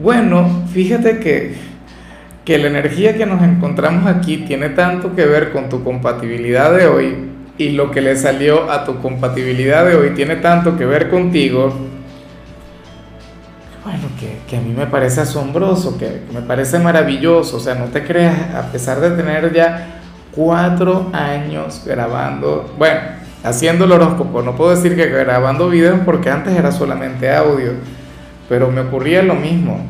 bueno, fíjate que, que la energía que nos encontramos aquí tiene tanto que ver con tu compatibilidad de hoy y lo que le salió a tu compatibilidad de hoy tiene tanto que ver contigo. Bueno, que, que a mí me parece asombroso, que, que me parece maravilloso. O sea, no te creas, a pesar de tener ya cuatro años grabando, bueno, haciendo el horóscopo, no puedo decir que grabando videos porque antes era solamente audio pero me ocurría lo mismo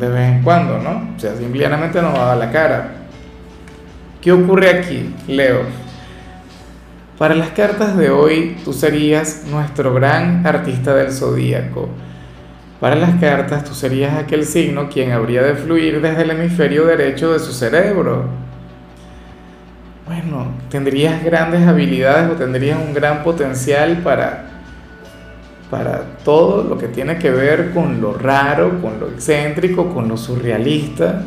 de vez en cuando, ¿no? O sea, simplemente no daba la cara. ¿Qué ocurre aquí, Leo? Para las cartas de hoy, tú serías nuestro gran artista del zodíaco. Para las cartas, tú serías aquel signo quien habría de fluir desde el hemisferio derecho de su cerebro. Bueno, tendrías grandes habilidades o tendrías un gran potencial para para todo lo que tiene que ver con lo raro, con lo excéntrico, con lo surrealista,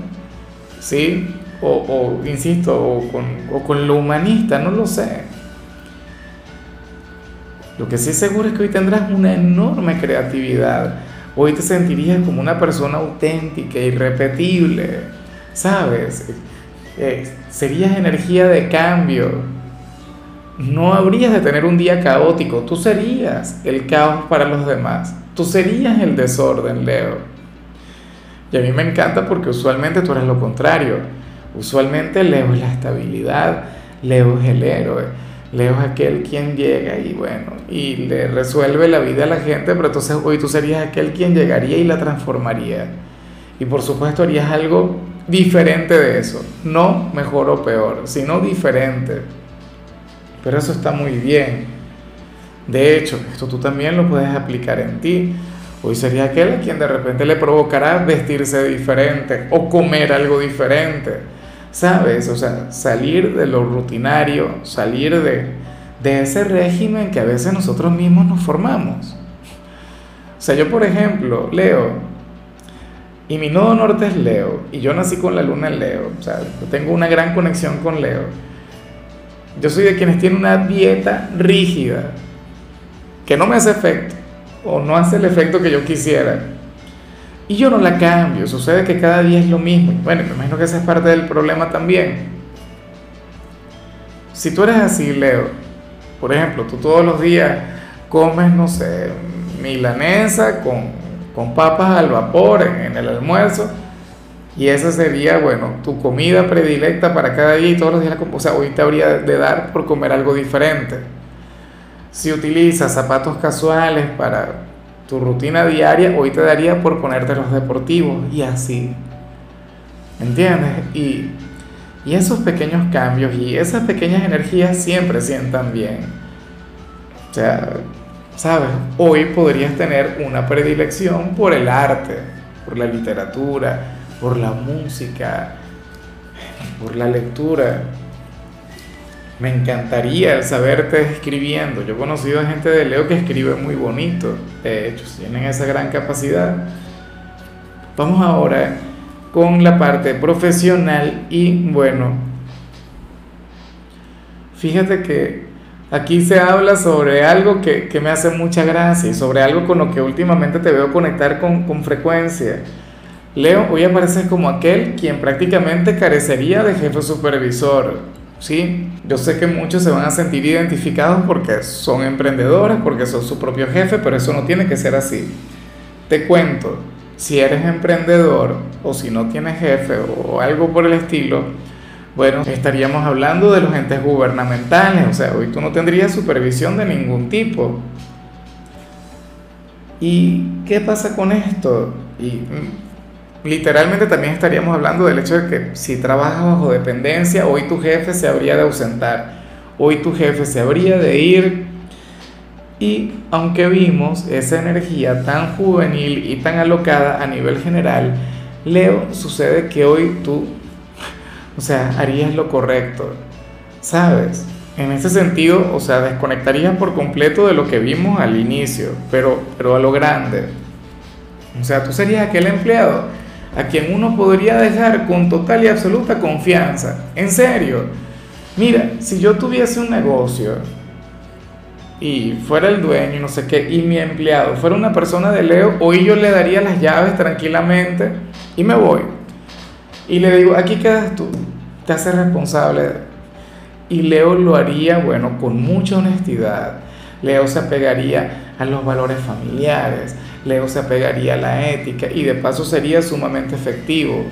¿sí? O, insisto, o con, o con lo humanista, no lo sé. Lo que sí seguro es que hoy tendrás una enorme creatividad. Hoy te sentirías como una persona auténtica, irrepetible, ¿sabes? Eh, serías energía de cambio, no habrías de tener un día caótico, tú serías el caos para los demás, tú serías el desorden, Leo. Y a mí me encanta porque usualmente tú eres lo contrario, usualmente Leo es la estabilidad, Leo es el héroe, Leo es aquel quien llega y bueno, y le resuelve la vida a la gente, pero entonces hoy tú serías aquel quien llegaría y la transformaría. Y por supuesto harías algo diferente de eso, no mejor o peor, sino diferente. Pero eso está muy bien. De hecho, esto tú también lo puedes aplicar en ti. Hoy sería aquel a quien de repente le provocará vestirse diferente o comer algo diferente. ¿Sabes? O sea, salir de lo rutinario, salir de, de ese régimen que a veces nosotros mismos nos formamos. O sea, yo por ejemplo, Leo, y mi nodo norte es Leo, y yo nací con la luna en Leo, o sea, tengo una gran conexión con Leo. Yo soy de quienes tienen una dieta rígida, que no me hace efecto, o no hace el efecto que yo quisiera. Y yo no la cambio, sucede que cada día es lo mismo. Bueno, me imagino que esa es parte del problema también. Si tú eres así, Leo, por ejemplo, tú todos los días comes, no sé, milanesa con, con papas al vapor en el almuerzo, y esa sería, bueno, tu comida predilecta para cada día y todos los días. O sea, hoy te habría de dar por comer algo diferente. Si utilizas zapatos casuales para tu rutina diaria, hoy te daría por ponerte los deportivos y así. ¿Entiendes? Y, y esos pequeños cambios y esas pequeñas energías siempre sientan bien. O sea, ¿sabes? Hoy podrías tener una predilección por el arte, por la literatura, por la música, por la lectura. Me encantaría saberte escribiendo. Yo he conocido gente de Leo que escribe muy bonito. De hecho, tienen esa gran capacidad. Vamos ahora con la parte profesional y bueno, fíjate que aquí se habla sobre algo que, me hace mucha gracia y sobre algo con lo que últimamente te veo conectar con, con frecuencia. Leo, hoy apareces como aquel quien prácticamente carecería de jefe supervisor. Sí, yo sé que muchos se van a sentir identificados porque son emprendedores, porque son su propio jefe, pero eso no tiene que ser así. Te cuento, si eres emprendedor o si no tienes jefe o algo por el estilo, bueno, estaríamos hablando de los entes gubernamentales, o sea, hoy tú no tendrías supervisión de ningún tipo. ¿Y qué pasa con esto? Y mm, literalmente también estaríamos hablando del hecho de que si trabajas bajo dependencia, hoy tu jefe se habría de ausentar, hoy tu jefe se habría de ir. Y aunque vimos esa energía tan juvenil y tan alocada a nivel general, Leo, sucede que hoy tú, o sea, harías lo correcto, ¿sabes? En ese sentido, o sea, desconectarías por completo de lo que vimos al inicio, pero, pero a lo grande. O sea, tú serías aquel empleado a quien uno podría dejar con total y absoluta confianza. En serio. Mira, si yo tuviese un negocio y fuera el dueño y no sé qué, y mi empleado fuera una persona de Leo, hoy yo le daría las llaves tranquilamente y me voy. Y le digo, aquí quedas tú, te haces responsable y Leo lo haría, bueno, con mucha honestidad. Leo se apegaría a los valores familiares, Leo se apegaría a la ética y de paso sería sumamente efectivo.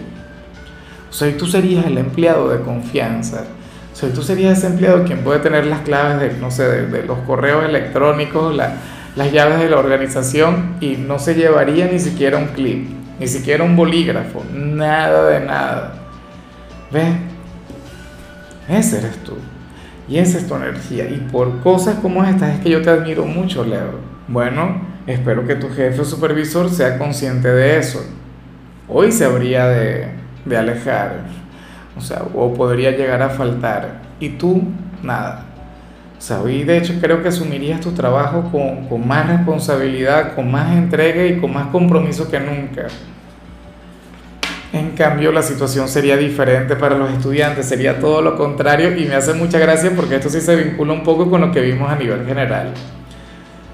O sea, tú serías el empleado de confianza. O sea, tú serías ese empleado quien puede tener las claves de, no sé, de, los correos electrónicos, las llaves de la organización y no se llevaría ni siquiera un clip, ni siquiera un bolígrafo, nada de nada. ¿Ves? Ese eres tú. Y esa es tu energía. Y por cosas como estas es que yo te admiro mucho, Leo. Bueno, espero que tu jefe o supervisor sea consciente de eso. Hoy se habría de, de alejar. O sea, o podría llegar a faltar. Y tú, nada. O sea, hoy de hecho creo que asumirías tu trabajo con, con más responsabilidad, con más entrega y con más compromiso que nunca. En cambio, la situación sería diferente para los estudiantes, sería todo lo contrario y me hace mucha gracia porque esto sí se vincula un poco con lo que vimos a nivel general.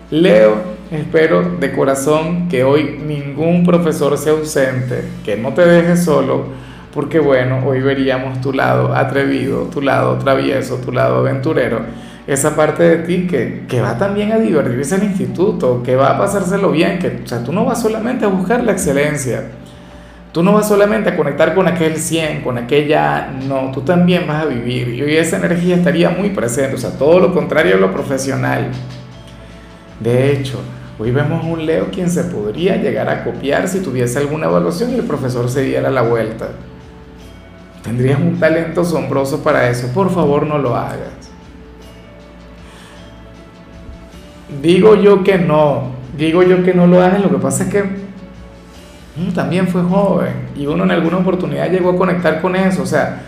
Leo, espero de corazón que hoy ningún profesor sea ausente, que no te dejes solo, porque bueno, hoy veríamos tu lado atrevido, tu lado travieso, tu lado aventurero, esa parte de ti que, que va también a divertirse en el instituto, que va a pasárselo bien, que o sea, tú no vas solamente a buscar la excelencia Tú no vas solamente a conectar con aquel 100, con aquella, no, tú también vas a vivir. Y hoy esa energía estaría muy presente, o sea, todo lo contrario a lo profesional. De hecho, hoy vemos un Leo quien se podría llegar a copiar si tuviese alguna evaluación y el profesor se diera la vuelta. Tendrías un talento asombroso para eso, por favor no lo hagas. Digo yo que no, digo yo que no lo hagas, lo que pasa es que también fue joven y uno en alguna oportunidad llegó a conectar con eso. O sea,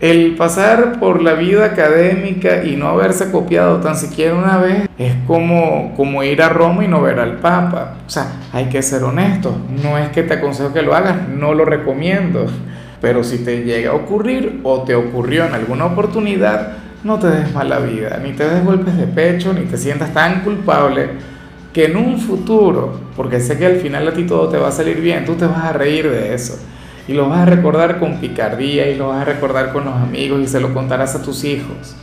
el pasar por la vida académica y no haberse copiado tan siquiera una vez es como, como ir a Roma y no ver al Papa. O sea, hay que ser honesto. No es que te aconsejo que lo hagas, no lo recomiendo. Pero si te llega a ocurrir o te ocurrió en alguna oportunidad, no te des mala vida, ni te des golpes de pecho, ni te sientas tan culpable que en un futuro, porque sé que al final a ti todo te va a salir bien, tú te vas a reír de eso y lo vas a recordar con picardía y lo vas a recordar con los amigos y se lo contarás a tus hijos.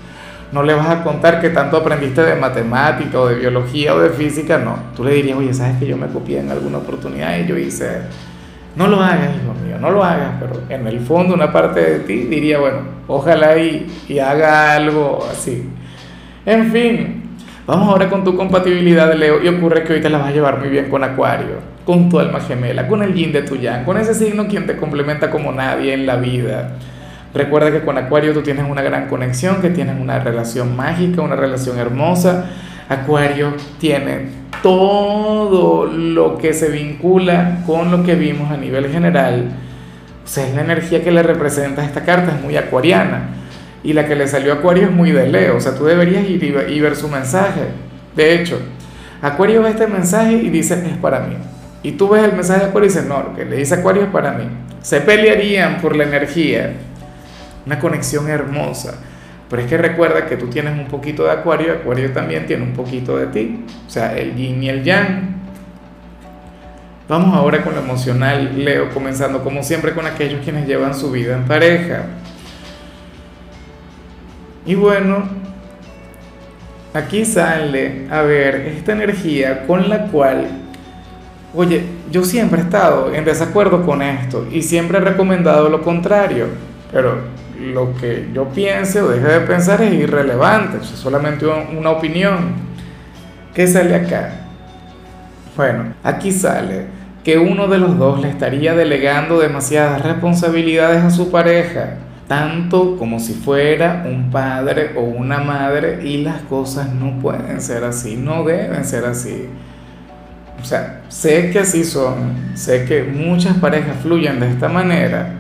No le vas a contar que tanto aprendiste de matemática o de biología o de física, no. Tú le dirías, oye, ¿sabes que yo me copié en alguna oportunidad y yo hice... No lo hagas, hijo mío, no lo hagas, pero en el fondo una parte de ti diría, bueno, ojalá y, y haga algo así. En fin, Vamos ahora con tu compatibilidad, Leo, y ocurre que hoy te la vas a llevar muy bien con Acuario, con tu alma gemela, con el yin de tu yang, con ese signo quien te complementa como nadie en la vida. Recuerda que con Acuario tú tienes una gran conexión, que tienes una relación mágica, una relación hermosa. Acuario tiene todo lo que se vincula con lo que vimos a nivel general. O sea, es la energía que le representa esta carta, es muy acuariana y la que le salió a Acuario es muy de Leo, o sea, tú deberías ir y ver su mensaje. De hecho, Acuario ve este mensaje y dice, es para mí. Y tú ves el mensaje de Acuario y dices, no, lo que le dice Acuario es para mí. Se pelearían por la energía. Una conexión hermosa. Pero es que recuerda que tú tienes un poquito de Acuario, Acuario también tiene un poquito de ti. O sea, el yin y el yang. Vamos ahora con lo emocional, Leo, comenzando como siempre con aquellos quienes llevan su vida en pareja. Y bueno, aquí sale, a ver, esta energía con la cual, oye, yo siempre he estado en desacuerdo con esto y siempre he recomendado lo contrario, pero lo que yo piense o deje de pensar es irrelevante, es solamente una opinión. ¿Qué sale acá? Bueno, aquí sale que uno de los dos le estaría delegando demasiadas responsabilidades a su pareja tanto como si fuera un padre o una madre y las cosas no pueden ser así, no deben ser así. o sea, sé que así son, sé que muchas parejas fluyen de esta manera,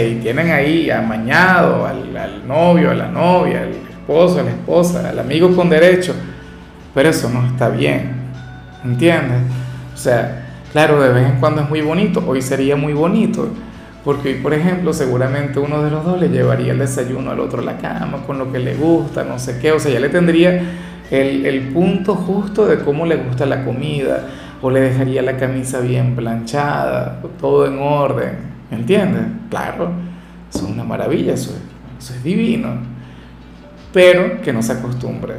y tienen ahí amañado al, al novio, a la novia, al esposo, a la esposa, al amigo con derecho, pero eso no está bien, ¿entiendes? O sea, claro, de vez en cuando es muy bonito, hoy sería muy bonito, porque hoy, por ejemplo, seguramente uno de los dos le llevaría el desayuno al otro a la cama, con lo que le gusta, no sé qué, o sea, ya le tendría el, el punto justo de cómo le gusta la comida, o le dejaría la camisa bien planchada, todo en orden, ¿me entiendes? Claro, eso es una maravilla, eso eso es divino, pero que no se acostumbre,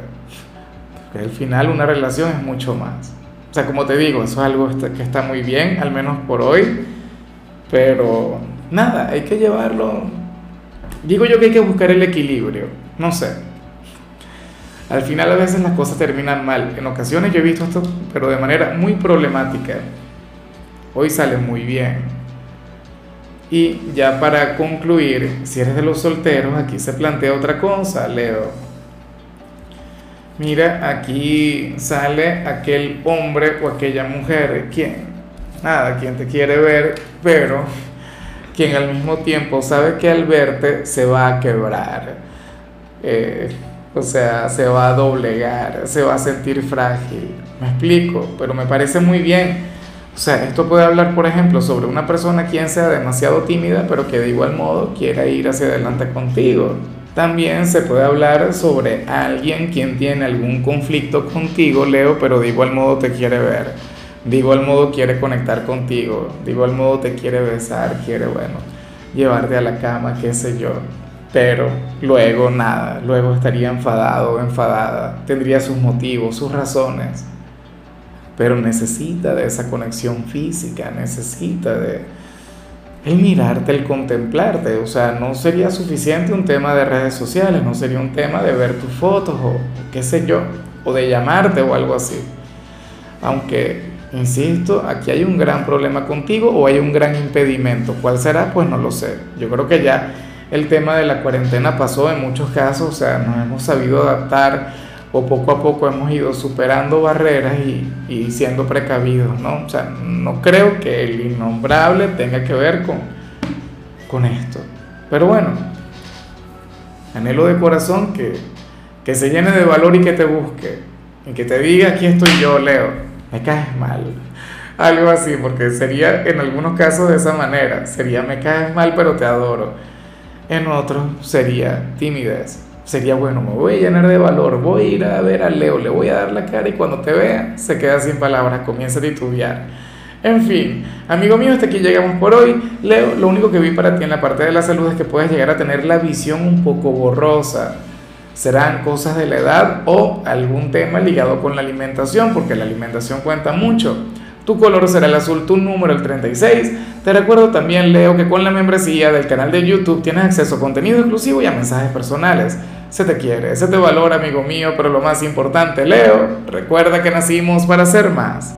porque al final una relación es mucho más. O sea, como te digo, eso es algo que está muy bien, al menos por hoy, pero nada, hay que llevarlo. Digo yo que hay que buscar el equilibrio, no sé. Al final a veces las cosas terminan mal. En ocasiones yo he visto esto, pero de manera muy problemática. Hoy sale muy bien. Y ya para concluir, si eres de los solteros, aquí se plantea otra cosa, Leo. Mira, aquí sale aquel hombre o aquella mujer, quien, nada, quien te quiere ver, pero quien al mismo tiempo sabe que al verte se va a quebrar, eh, o sea, se va a doblegar, se va a sentir frágil. Me explico, pero me parece muy bien. O sea, esto puede hablar, por ejemplo, sobre una persona quien sea demasiado tímida, pero que de igual modo quiera ir hacia adelante contigo. También se puede hablar sobre alguien quien tiene algún conflicto contigo, Leo, pero de igual modo te quiere ver de igual modo quiere conectar contigo, de igual modo te quiere besar, quiere, bueno, llevarte a la cama, qué sé yo. Pero luego nada, luego estaría enfadado enfadada, tendría sus motivos, sus razones. Pero necesita de esa conexión física, necesita de el mirarte, el contemplarte. O sea, no sería suficiente un tema de redes sociales, no sería un tema de ver tus fotos o qué sé yo, o de llamarte o algo así. Aunque Insisto, aquí hay un gran problema contigo o hay un gran impedimento. ¿Cuál será? Pues no lo sé. Yo creo que ya el tema de la cuarentena pasó en muchos casos, o sea, nos hemos sabido adaptar o poco a poco hemos ido superando barreras y, siendo precavidos, ¿no? O sea, no creo que el innombrable tenga que ver con, con esto. Pero bueno, anhelo de corazón que, que se llene de valor y que te busque y que te diga, aquí estoy yo, Leo me caes mal. Algo así, porque sería en algunos casos de esa manera. Sería me caes mal, pero te adoro. En otros sería timidez. Sería bueno, me voy a llenar de valor, voy a ir a ver a Leo, le voy a dar la cara y cuando te vea se queda sin palabras, comienza a titubear. En fin, amigo mío, hasta aquí llegamos por hoy. Leo, lo único que vi para ti en la parte de la salud es que puedes llegar a tener la visión un poco borrosa serán cosas de la edad o algún tema ligado con la alimentación, porque la alimentación cuenta mucho. Tu color será el azul, tu número el 36. Te recuerdo también, Leo, que con la membresía del canal de YouTube tienes acceso a contenido exclusivo y a mensajes personales. Se te quiere, se te valora, amigo mío, pero lo más importante, Leo, recuerda que nacimos para ser más.